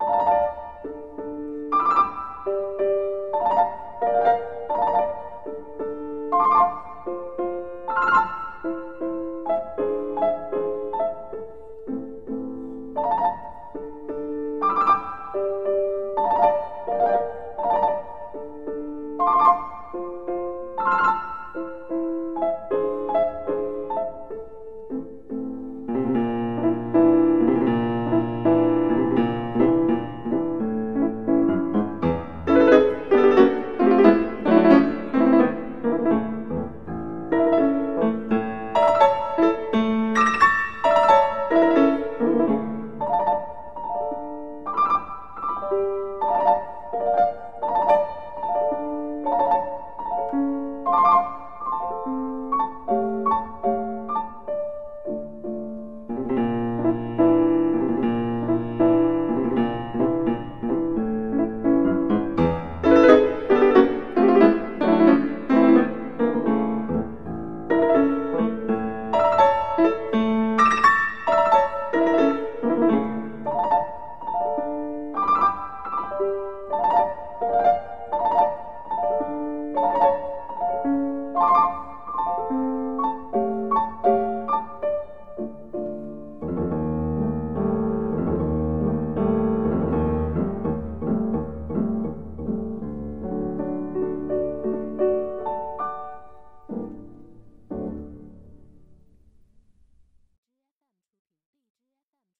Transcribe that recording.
you